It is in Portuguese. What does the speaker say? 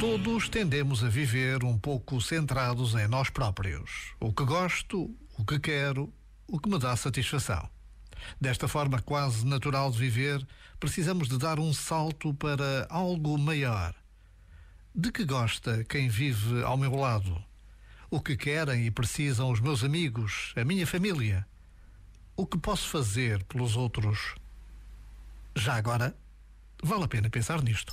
Todos tendemos a viver um pouco centrados em nós próprios. O que gosto, o que quero, o que me dá satisfação. Desta forma quase natural de viver, precisamos de dar um salto para algo maior. De que gosta quem vive ao meu lado? O que querem e precisam os meus amigos, a minha família? O que posso fazer pelos outros? Já agora, vale a pena pensar nisto.